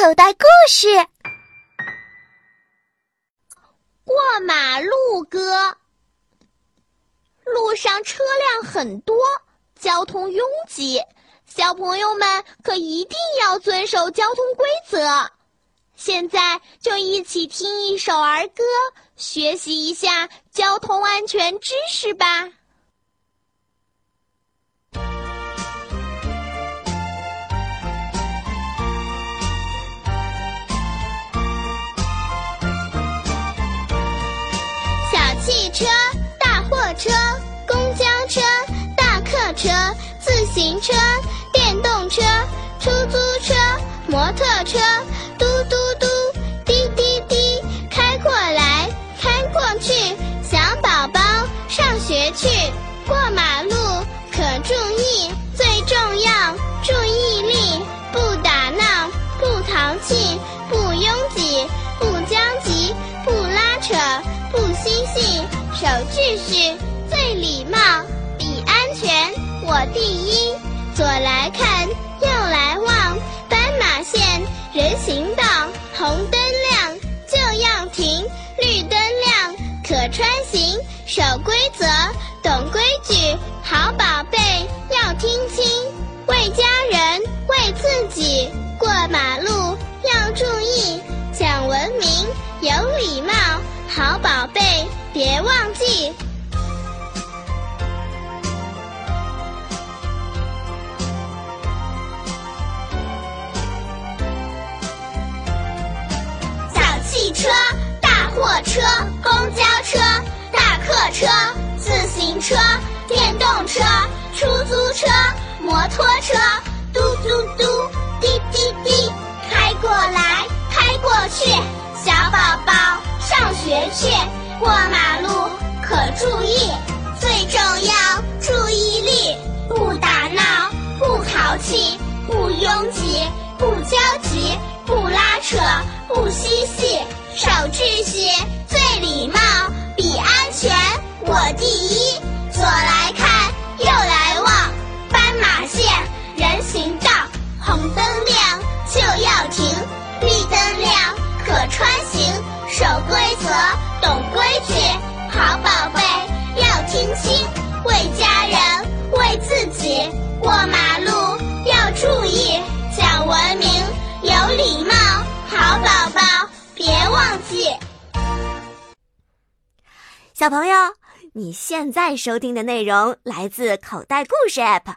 口袋故事：过马路歌。路上车辆很多，交通拥挤，小朋友们可一定要遵守交通规则。现在就一起听一首儿歌，学习一下交通安全知识吧。车、大货车、公交车、大客车、自行车、电动车、出租车、摩托车，嘟嘟嘟，滴滴滴，开过来，开过去，小宝宝上学去，过马路可注意，最重要注意守秩序，最礼貌，比安全我第一。左来看，右来望，斑马线，人行道，红灯亮就要停，绿灯亮可穿行，守规则，懂规矩，好宝贝要听清，为家人，为自己，过马路要注意，讲文明，有礼貌，好宝贝别忘记。小汽车、大货车、公交车、大客车、自行车、电动车、出租车、摩托车，学去，过马路可注意，最重要注意力，不打闹，不淘气，不拥挤，不焦急，不拉扯，不嬉戏，守规则，懂规矩，好宝贝要听清，为家人，为自己，过马路要注意，讲文明，有礼貌，好宝宝别忘记。小朋友，你现在收听的内容来自口袋故事 App。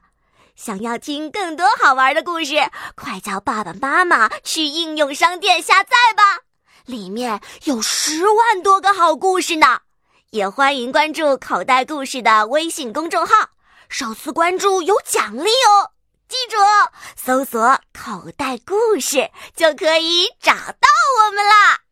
想要听更多好玩的故事，快叫爸爸妈妈去应用商店下载吧，里面有十万多个好故事呢。也欢迎关注口袋故事的微信公众号，首次关注有奖励哦。记住，搜索“口袋故事”就可以找到我们啦。